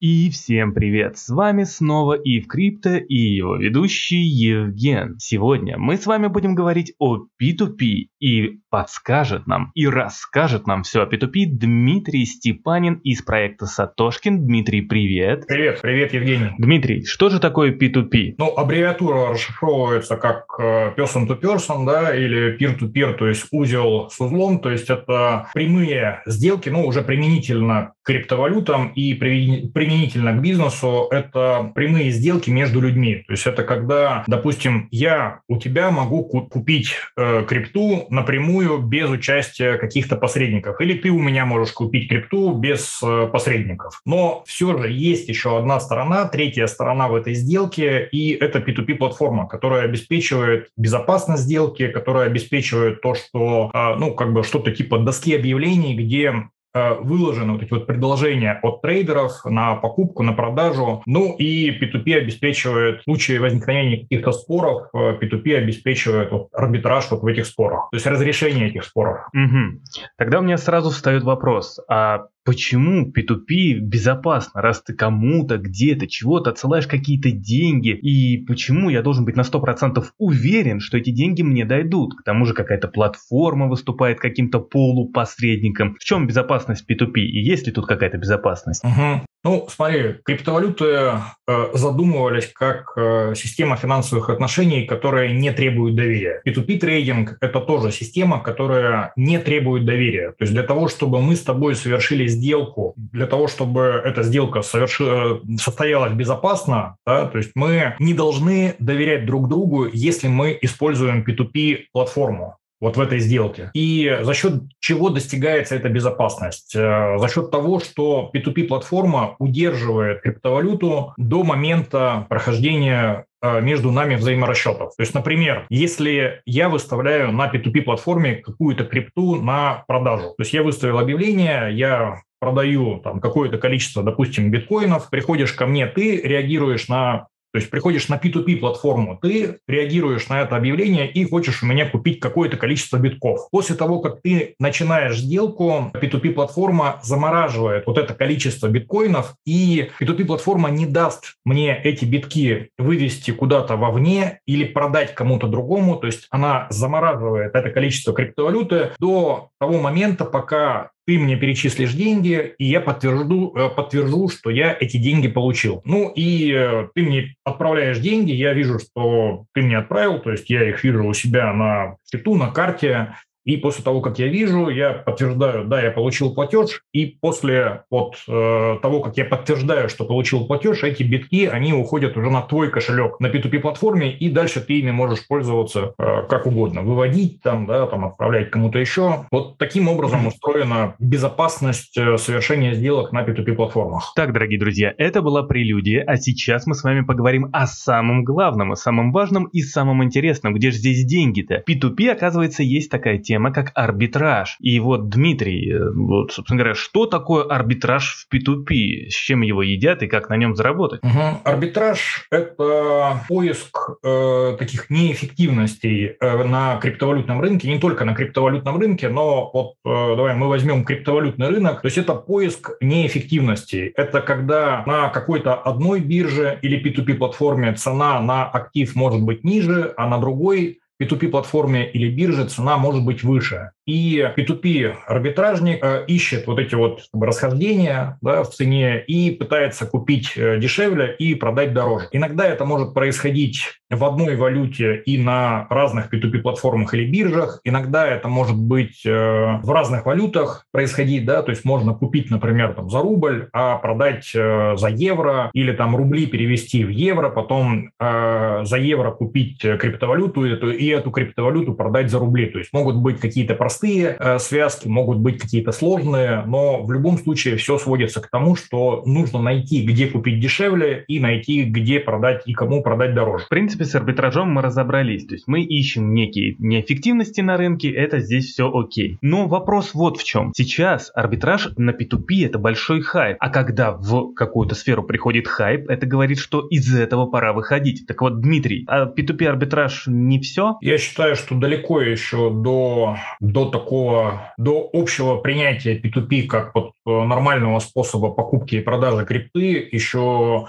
И всем привет! С вами снова Ив Крипто и его ведущий Евген. Сегодня мы с вами будем говорить о P2P и подскажет нам и расскажет нам все о P2P Дмитрий Степанин из проекта Сатошкин. Дмитрий, привет! Привет, привет, Евгений. Дмитрий, что же такое P2P? Ну, аббревиатура расшифровывается как э, person to person, да, или peer-to-peer, то есть узел с узлом, то есть это прямые сделки, ну, уже применительно к криптовалютам и при применительно к бизнесу, это прямые сделки между людьми. То есть это когда, допустим, я у тебя могу купить э, крипту напрямую без участия каких-то посредников, или ты у меня можешь купить крипту без э, посредников. Но все же есть еще одна сторона, третья сторона в этой сделке, и это P2P-платформа, которая обеспечивает безопасность сделки, которая обеспечивает то, что, э, ну, как бы что-то типа доски объявлений, где выложены вот эти вот предложения от трейдеров на покупку, на продажу. Ну и P2P обеспечивает в случае возникновения каких-то споров, P2P э, обеспечивает вот арбитраж вот в этих спорах, то есть разрешение этих споров. Угу. Тогда у меня сразу встает вопрос, а почему P2P безопасно, раз ты кому-то, где-то, чего-то отсылаешь какие-то деньги, и почему я должен быть на 100% уверен, что эти деньги мне дойдут? К тому же какая-то платформа выступает каким-то полупосредником. В чем безопасность P2P? И есть ли тут какая-то безопасность? Угу. Ну, смотри, криптовалюты э, задумывались как э, система финансовых отношений, которая не требует доверия. P2P трейдинг – это тоже система, которая не требует доверия. То есть для того, чтобы мы с тобой совершили сделку, для того, чтобы эта сделка соверш... Э, состоялась безопасно, да, то есть мы не должны доверять друг другу, если мы используем P2P платформу вот в этой сделке. И за счет чего достигается эта безопасность? Э, за счет того, что P2P-платформа удерживает криптовалюту до момента прохождения э, между нами взаиморасчетов. То есть, например, если я выставляю на P2P-платформе какую-то крипту на продажу, то есть я выставил объявление, я продаю там какое-то количество, допустим, биткоинов, приходишь ко мне, ты реагируешь на то есть приходишь на P2P платформу, ты реагируешь на это объявление и хочешь у меня купить какое-то количество битков. После того, как ты начинаешь сделку, P2P платформа замораживает вот это количество биткоинов, и P2P платформа не даст мне эти битки вывести куда-то вовне или продать кому-то другому. То есть она замораживает это количество криптовалюты до того момента, пока ты мне перечислишь деньги, и я подтвержду, э, подтвержу, что я эти деньги получил. Ну и э, ты мне отправляешь деньги, я вижу, что ты мне отправил, то есть я их вижу у себя на счету, на карте, и после того, как я вижу, я подтверждаю, да, я получил платеж. И после вот э, того, как я подтверждаю, что получил платеж, эти битки, они уходят уже на твой кошелек на P2P-платформе, и дальше ты ими можешь пользоваться э, как угодно. Выводить там, да, там отправлять кому-то еще. Вот таким образом устроена безопасность э, совершения сделок на P2P-платформах. Так, дорогие друзья, это была прелюдия, а сейчас мы с вами поговорим о самом главном, о самом важном и самом интересном. Где же здесь деньги-то? P2P, оказывается, есть такая тема тема, как арбитраж. И вот, Дмитрий, э, вот, собственно говоря, что такое арбитраж в P2P? С чем его едят и как на нем заработать? Угу. Арбитраж – это поиск э, таких неэффективностей э, на криптовалютном рынке, не только на криптовалютном рынке, но вот э, давай мы возьмем криптовалютный рынок, то есть это поиск неэффективностей. Это когда на какой-то одной бирже или P2P-платформе цена на актив может быть ниже, а на другой P2P-платформе или бирже цена может быть выше. И P2P арбитражник э, ищет вот эти вот как бы, расхождения да, в цене и пытается купить э, дешевле и продать дороже. Иногда это может происходить в одной валюте и на разных P2P-платформах или биржах. Иногда это может быть э, в разных валютах происходить, да, то есть можно купить, например, там, за рубль, а продать за евро или там рубли перевести в евро, потом э, за евро купить криптовалюту и эту криптовалюту продать за рубли. То есть могут быть какие-то простые э, связки, могут быть какие-то сложные, но в любом случае все сводится к тому, что нужно найти, где купить дешевле и найти, где продать и кому продать дороже. В принципе, с арбитражом мы разобрались. То есть мы ищем некие неэффективности на рынке, это здесь все окей. Но вопрос вот в чем. Сейчас арбитраж на P2P это большой хайп, а когда в какую-то сферу приходит хайп, это говорит, что из этого пора выходить. Так вот, Дмитрий, а P2P арбитраж не все? Я считаю, что далеко еще до, до такого, до общего принятия P2P как вот э, нормального способа покупки и продажи крипты еще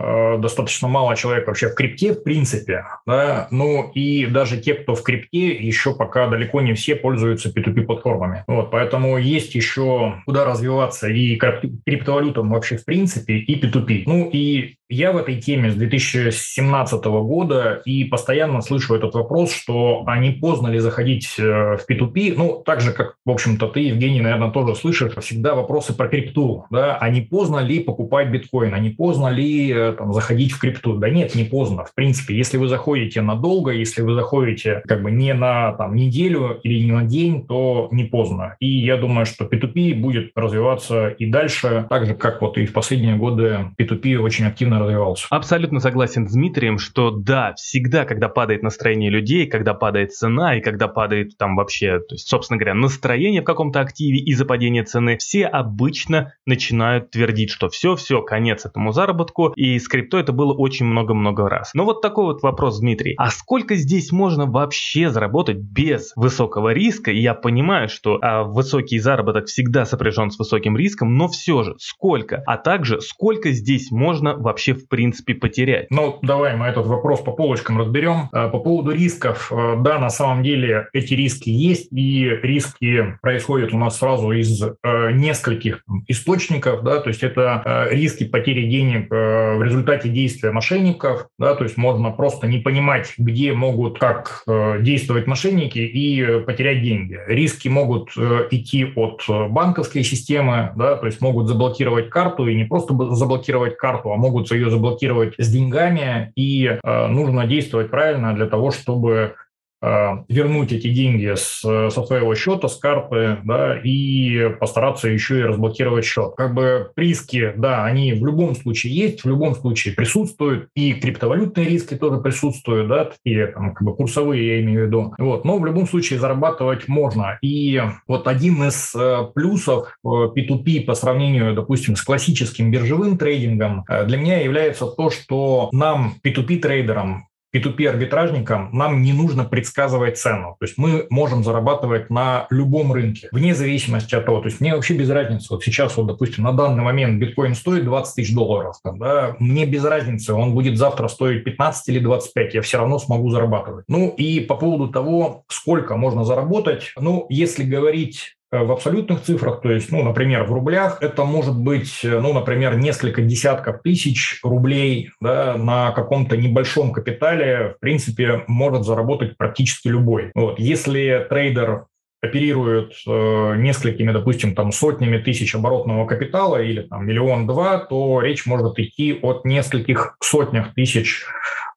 Э, достаточно мало человек вообще в крипте, в принципе, да, ну и даже те, кто в крипте, еще пока далеко не все пользуются P2P-платформами. Вот, поэтому есть еще куда развиваться и криптовалютам вообще в принципе, и P2P. Ну и я в этой теме с 2017 года и постоянно слышу этот вопрос, что а поздно ли заходить э, в P2P? Ну, так же, как, в общем-то, ты, Евгений, наверное, тоже слышишь всегда вопросы про крипту, да, а не поздно ли покупать биткоин, а не поздно ли э, там, заходить в крипту? Да нет, не поздно. В принципе, если вы заходите надолго, если вы заходите как бы не на там, неделю или не на день, то не поздно. И я думаю, что P2P будет развиваться и дальше, так же, как вот и в последние годы P2P очень активно развивался. Абсолютно согласен с Дмитрием, что да, всегда, когда падает настроение людей, когда падает цена и когда падает там вообще, то есть, собственно говоря, настроение в каком-то активе из-за падения цены, все обычно начинают твердить, что все-все, конец этому заработку, и с крипто это было очень много-много раз. Но вот такой вот вопрос, Дмитрий. А сколько здесь можно вообще заработать без высокого риска? И я понимаю, что а, высокий заработок всегда сопряжен с высоким риском, но все же сколько? А также сколько здесь можно вообще вообще в принципе потерять? Ну, давай мы этот вопрос по полочкам разберем. Э, по поводу рисков, э, да, на самом деле эти риски есть, и риски происходят у нас сразу из э, нескольких источников, да, то есть это риски потери денег в результате действия мошенников, да, то есть можно просто не понимать, где могут как действовать мошенники и потерять деньги. Риски могут идти от банковской системы, да, то есть могут заблокировать карту и не просто заблокировать карту, а могут ее заблокировать с деньгами, и э, нужно действовать правильно для того, чтобы вернуть эти деньги с, со своего счета, с карты, да, и постараться еще и разблокировать счет. Как бы риски, да, они в любом случае есть, в любом случае присутствуют, и криптовалютные риски тоже присутствуют, да, такие там, как бы курсовые, я имею в виду. Вот, но в любом случае зарабатывать можно. И вот один из э, плюсов P2P э, по сравнению, допустим, с классическим биржевым трейдингом для меня является то, что нам, P2P трейдерам, P2P-арбитражникам нам не нужно предсказывать цену. То есть мы можем зарабатывать на любом рынке, вне зависимости от того. То есть мне вообще без разницы. Вот сейчас, вот, допустим, на данный момент биткоин стоит 20 тысяч долларов. Там, да, мне без разницы, он будет завтра стоить 15 или 25, я все равно смогу зарабатывать. Ну и по поводу того, сколько можно заработать, ну, если говорить в абсолютных цифрах, то есть, ну, например, в рублях, это может быть, э, ну, например, несколько десятков тысяч рублей да, на каком-то небольшом капитале, в принципе, может заработать практически любой. Вот. Если трейдер оперирует э, несколькими, допустим, там сотнями тысяч оборотного капитала или там миллион-два, то речь может идти от нескольких сотнях тысяч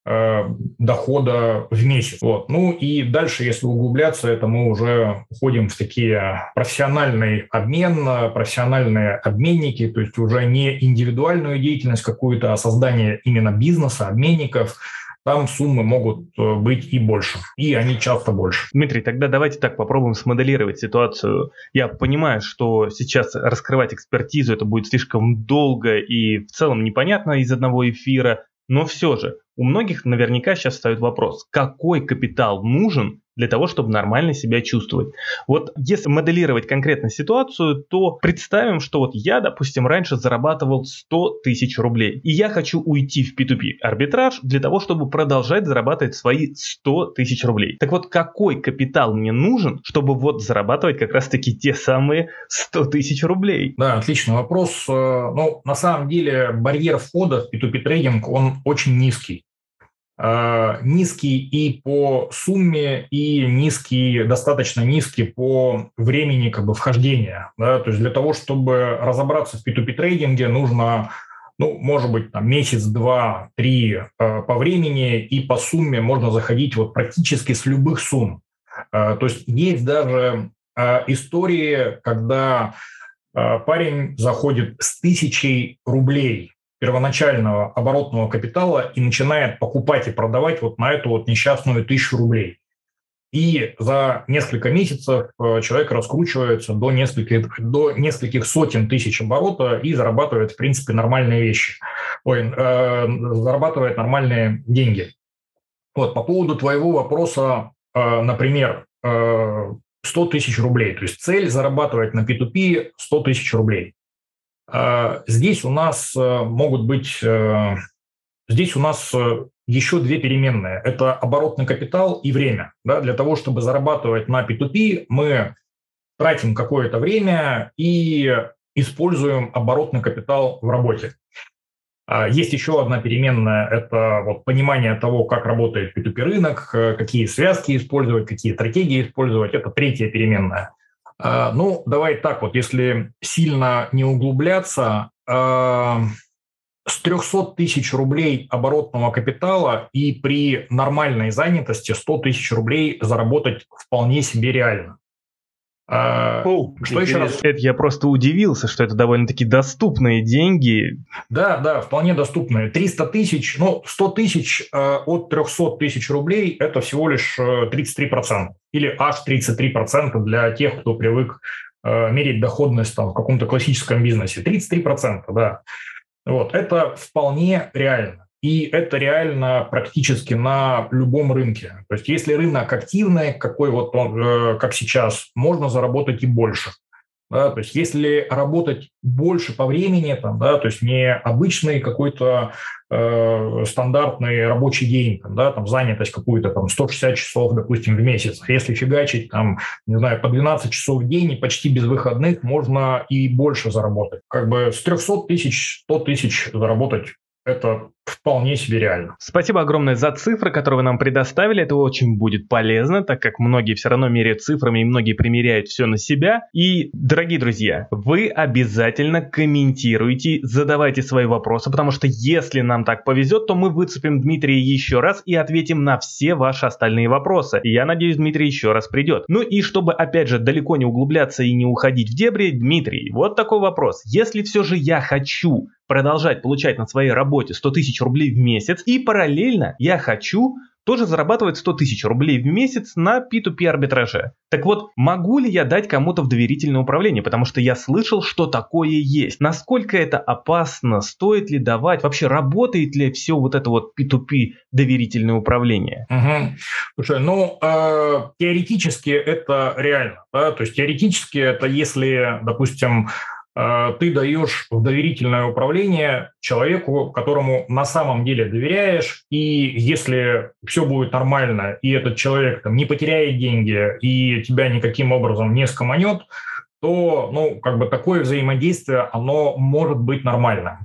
Э, дохода в месяц. Вот. Ну и дальше, если углубляться, это мы уже уходим в такие профессиональный обмен, профессиональные обменники, то есть уже не индивидуальную деятельность какую-то, а создание именно бизнеса, обменников, там суммы могут э, быть и больше, и они часто больше. Дмитрий, тогда давайте так попробуем смоделировать ситуацию. Я понимаю, что сейчас раскрывать экспертизу это будет слишком долго и в целом непонятно из одного эфира, но все же у многих наверняка сейчас встает вопрос, какой капитал нужен для того, чтобы нормально себя чувствовать. Вот если моделировать конкретно ситуацию, то представим, что вот я, допустим, раньше зарабатывал 100 тысяч рублей, и я хочу уйти в P2P арбитраж для того, чтобы продолжать зарабатывать свои 100 тысяч рублей. Так вот, какой капитал мне нужен, чтобы вот зарабатывать как раз-таки те самые 100 тысяч рублей? Да, отличный вопрос. Э, ну, на самом деле, барьер входа в P2P трейдинг, он очень низкий. Э, низкий и по сумме, и низкий, достаточно низкий по времени как бы вхождения. Да? То есть для того, чтобы разобраться в P2P трейдинге, нужно ну, может быть, там, месяц, два, три э, по времени, и по сумме можно заходить вот практически с любых сумм. Э, то есть есть даже истории, когда парень заходит с тысячей рублей первоначального оборотного капитала и начинает покупать и продавать вот на эту вот несчастную тысячу рублей. И за несколько месяцев э, человек раскручивается до нескольких, до нескольких сотен тысяч оборота и зарабатывает, в принципе, нормальные вещи. Ой, э, зарабатывает нормальные деньги. Вот, по поводу твоего вопроса, э, например, 100 тысяч рублей, то есть цель зарабатывать на P2P 100 тысяч рублей. Здесь у нас могут быть, здесь у нас еще две переменные. Это оборотный капитал и время. Да? Для того, чтобы зарабатывать на P2P, мы тратим какое-то время и используем оборотный капитал в работе. А, есть еще одна переменная – это вот понимание того, как работает P2P рынок, э, какие связки использовать, какие стратегии использовать. Это третья переменная. А, ну, давай так вот, если сильно не углубляться, а, с 300 тысяч рублей оборотного капитала и при нормальной занятости 100 тысяч рублей заработать вполне себе реально. А, О, что еще раз? Это я просто удивился, что это довольно-таки доступные деньги. Да, да, вполне доступные. 300 тысяч, ну, 100 тысяч э, от 300 тысяч рублей – это всего лишь 33%. Или аж 33% для тех, кто привык э, мерить доходность там, в каком-то классическом бизнесе. 33%, да. Вот, это вполне реально. И это реально практически на любом рынке. То есть если рынок активный, какой вот он, э, как сейчас, можно заработать и больше. Да, то есть если работать больше по времени, там, да, то есть не обычный какой-то э, стандартный рабочий день, там, да, там занятость какую-то там 160 часов, допустим, в месяц. А если фигачить там, не знаю, по 12 часов в день и почти без выходных, можно и больше заработать. Как бы с 300 тысяч, 100 тысяч заработать это вполне себе реально. Спасибо огромное за цифры, которые вы нам предоставили. Это очень будет полезно, так как многие все равно меряют цифрами и многие примеряют все на себя. И, дорогие друзья, вы обязательно комментируйте, задавайте свои вопросы, потому что если нам так повезет, то мы выцепим Дмитрия еще раз и ответим на все ваши остальные вопросы. И я надеюсь, Дмитрий еще раз придет. Ну и чтобы, опять же, далеко не углубляться и не уходить в дебри, Дмитрий, вот такой вопрос. Если все же я хочу продолжать получать на своей работе 100 тысяч рублей в месяц, и параллельно я хочу тоже зарабатывать 100 тысяч рублей в месяц на P2P арбитраже. Так вот, могу ли я дать кому-то в доверительное управление? Потому что я слышал, что такое есть. Насколько это опасно? Стоит ли давать? Вообще работает ли все вот это вот P2P доверительное управление? Угу. Слушай, ну, э, теоретически это реально. Да? То есть теоретически это если, допустим, ты даешь в доверительное управление человеку, которому на самом деле доверяешь, и если все будет нормально, и этот человек там, не потеряет деньги, и тебя никаким образом не скоманет, то ну, как бы такое взаимодействие, оно может быть нормальным.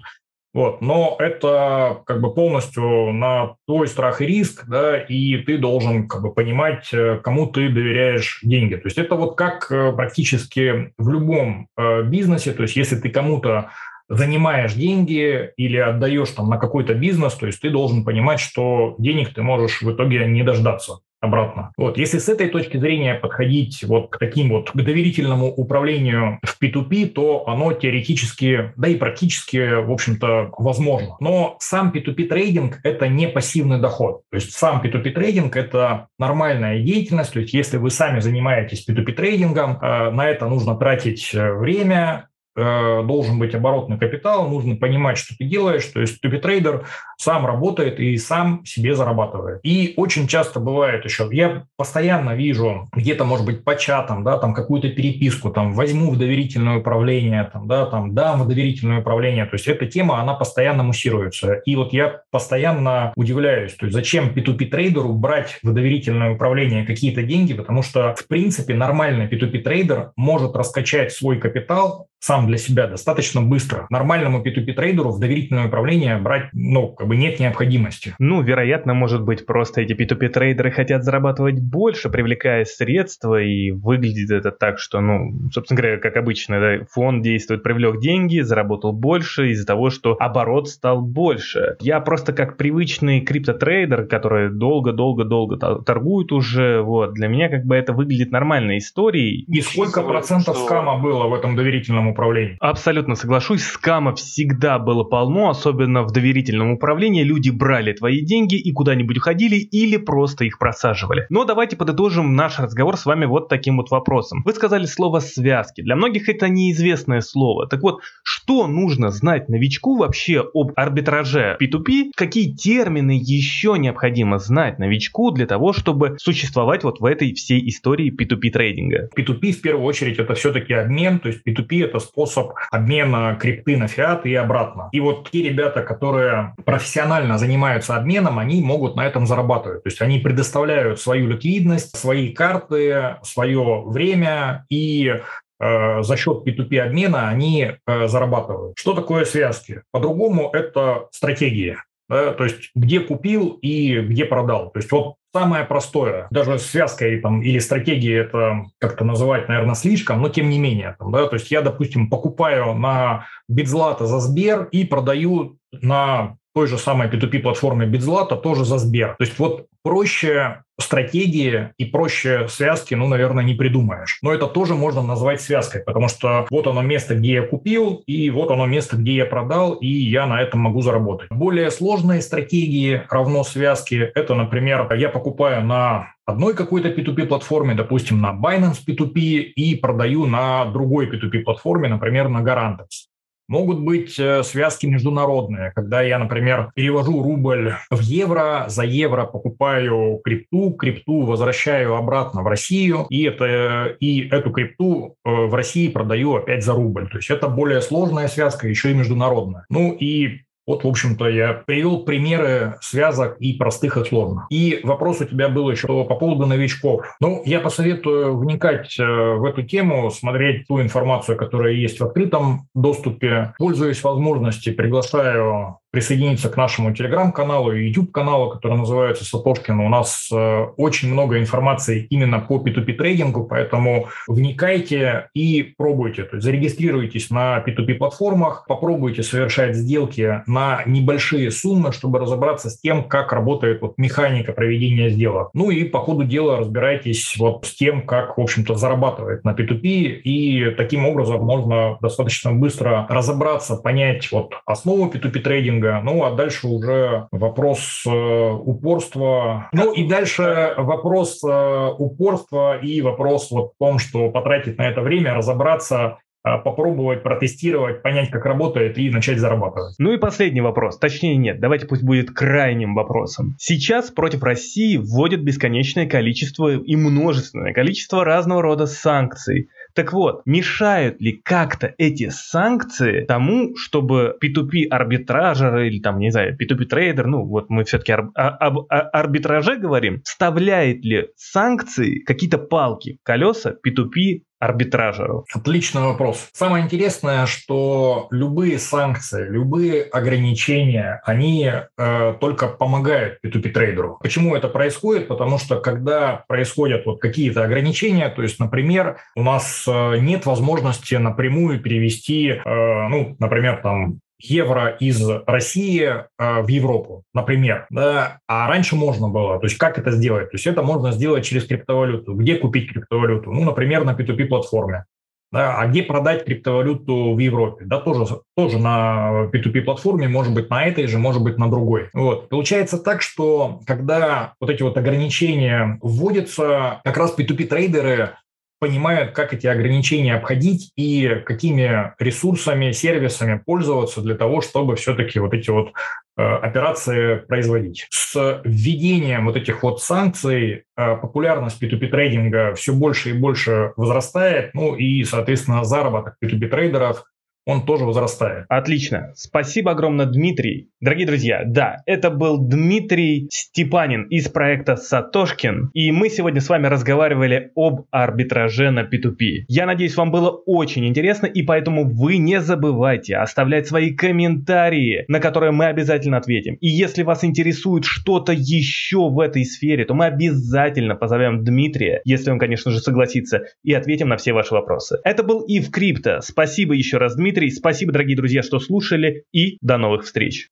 Вот, но это как бы полностью на твой страх и риск, да, и ты должен как бы понимать, э, кому ты доверяешь деньги. То есть это вот как э, практически в любом э, бизнесе, то есть если ты кому-то занимаешь деньги или отдаешь там на какой-то бизнес, то есть ты должен понимать, что денег ты можешь в итоге не дождаться обратно. Вот, если с этой точки зрения подходить вот к таким вот, к доверительному управлению в P2P, то оно теоретически, да и практически, в общем-то, возможно. Но сам P2P трейдинг – это не пассивный доход. То есть сам P2P трейдинг – это нормальная деятельность. То есть если вы сами занимаетесь P2P трейдингом, э, на это нужно тратить э, время, должен быть оборотный капитал, нужно понимать, что ты делаешь, то есть P2P-трейдер сам работает и сам себе зарабатывает. И очень часто бывает еще, я постоянно вижу где-то, может быть, по чатам, да, там какую-то переписку, там, возьму в доверительное управление, там, да, там, дам в доверительное управление, то есть эта тема, она постоянно муссируется. И вот я постоянно удивляюсь, то есть зачем P2P-трейдеру брать в доверительное управление какие-то деньги, потому что, в принципе, нормальный P2P-трейдер может раскачать свой капитал сам для себя достаточно быстро. Нормальному P2P трейдеру в доверительное управление брать, ну, как бы нет необходимости. Ну, вероятно, может быть, просто эти P2P трейдеры хотят зарабатывать больше, привлекая средства, и выглядит это так, что, ну, собственно говоря, как обычно, да, фонд действует, привлек деньги, заработал больше из-за того, что оборот стал больше. Я просто как привычный криптотрейдер, который долго-долго-долго торгует уже, вот, для меня как бы это выглядит нормальной историей. И сколько процентов скама было в этом доверительном доверительном управлении. Абсолютно соглашусь, скамов всегда было полно, особенно в доверительном управлении. Люди брали твои деньги и куда-нибудь уходили или просто их просаживали. Но давайте подытожим наш разговор с вами вот таким вот вопросом. Вы сказали слово «связки». Для многих это неизвестное слово. Так вот, что нужно знать новичку вообще об арбитраже P2P? Какие термины еще необходимо знать новичку для того, чтобы существовать вот в этой всей истории P2P трейдинга? P2P в первую очередь это все-таки обмен, то есть P2P это способ обмена крипты на фиат и обратно. И вот те ребята, которые профессионально занимаются обменом, они могут на этом зарабатывать. То есть они предоставляют свою ликвидность, свои карты, свое время и э, за счет P2P обмена они э, зарабатывают. Что такое связки? По-другому это стратегия. Да, то есть где купил и где продал. То есть вот самое простое, даже связкой там, или стратегией это как-то называть, наверное, слишком, но тем не менее. Там, да, то есть я, допустим, покупаю на Битзлата за Сбер и продаю на той же самой P2P платформе Битзлата тоже за Сбер. То есть вот проще стратегии и проще связки, ну, наверное, не придумаешь. Но это тоже можно назвать связкой, потому что вот оно место, где я купил, и вот оно место, где я продал, и я на этом могу заработать. Более сложные стратегии равно связки. Это, например, я покупаю на одной какой-то P2P платформе, допустим, на Binance P2P, и продаю на другой P2P платформе, например, на Garantex. Могут быть э, связки международные, когда я, например, перевожу рубль в евро, за евро покупаю крипту, крипту возвращаю обратно в Россию, и, это, и эту крипту э, в России продаю опять за рубль. То есть это более сложная связка, еще и международная. Ну и вот, в общем-то, я привел примеры связок и простых, и сложных. И вопрос у тебя был еще по поводу новичков. Ну, я посоветую вникать э, в эту тему, смотреть ту информацию, которая есть в открытом доступе. Пользуясь возможностью, приглашаю присоединиться к нашему телеграм-каналу и YouTube-каналу, который называется Сатошкин. У нас э, очень много информации именно по P2P трейдингу, поэтому вникайте и пробуйте. То есть зарегистрируйтесь на P2P платформах, попробуйте совершать сделки на небольшие суммы, чтобы разобраться с тем, как работает вот механика проведения сделок. Ну и по ходу дела разбирайтесь вот с тем, как, в общем-то, зарабатывает на P2P, и таким образом можно достаточно быстро разобраться, понять вот основу P2P трейдинга, тренинга. Ну, а дальше уже вопрос э, упорства. Ну, и дальше вопрос э, упорства и вопрос вот в том, что потратить на это время, разобраться, э, попробовать, протестировать, понять, как работает и начать зарабатывать. Ну и последний вопрос, точнее нет, давайте пусть будет крайним вопросом. Сейчас против России вводят бесконечное количество и множественное количество разного рода санкций. Так вот, мешают ли как-то эти санкции тому, чтобы P2P арбитражер или там, не знаю, P2P трейдер, ну вот мы все-таки об, об арбитраже говорим, вставляет ли санкции какие-то палки, колеса P2P арбитражеру? Отличный вопрос. Самое интересное, что любые санкции, любые ограничения, они э, только помогают P2P трейдеру. Почему это происходит? Потому что когда происходят вот какие-то ограничения, то есть, например, у нас э, нет возможности напрямую перевести, э, ну, например, там евро из России э, в Европу, например, да, а раньше можно было, то есть как это сделать? То есть это можно сделать через криптовалюту. Где купить криптовалюту? Ну, например, на P2P платформе. Да, а где продать криптовалюту в Европе? Да, тоже, тоже на P2P платформе, может быть, на этой же, может быть, на другой. Вот. Получается так, что когда вот эти вот ограничения вводятся, как раз P2P трейдеры понимают, как эти ограничения обходить и какими ресурсами, сервисами пользоваться для того, чтобы все-таки вот эти вот э, операции производить. С введением вот этих вот санкций э, популярность P2P трейдинга все больше и больше возрастает, ну и, соответственно, заработок P2P трейдеров он тоже возрастает. Отлично. Спасибо огромное, Дмитрий. Дорогие друзья, да, это был Дмитрий Степанин из проекта Сатошкин, и мы сегодня с вами разговаривали об арбитраже на P2P. Я надеюсь, вам было очень интересно, и поэтому вы не забывайте оставлять свои комментарии, на которые мы обязательно ответим. И если вас интересует что-то еще в этой сфере, то мы обязательно позовем Дмитрия, если он, конечно же, согласится, и ответим на все ваши вопросы. Это был Ив Крипто. Спасибо еще раз, Дмитрий. Дмитрий. Спасибо, дорогие друзья, что слушали и до новых встреч.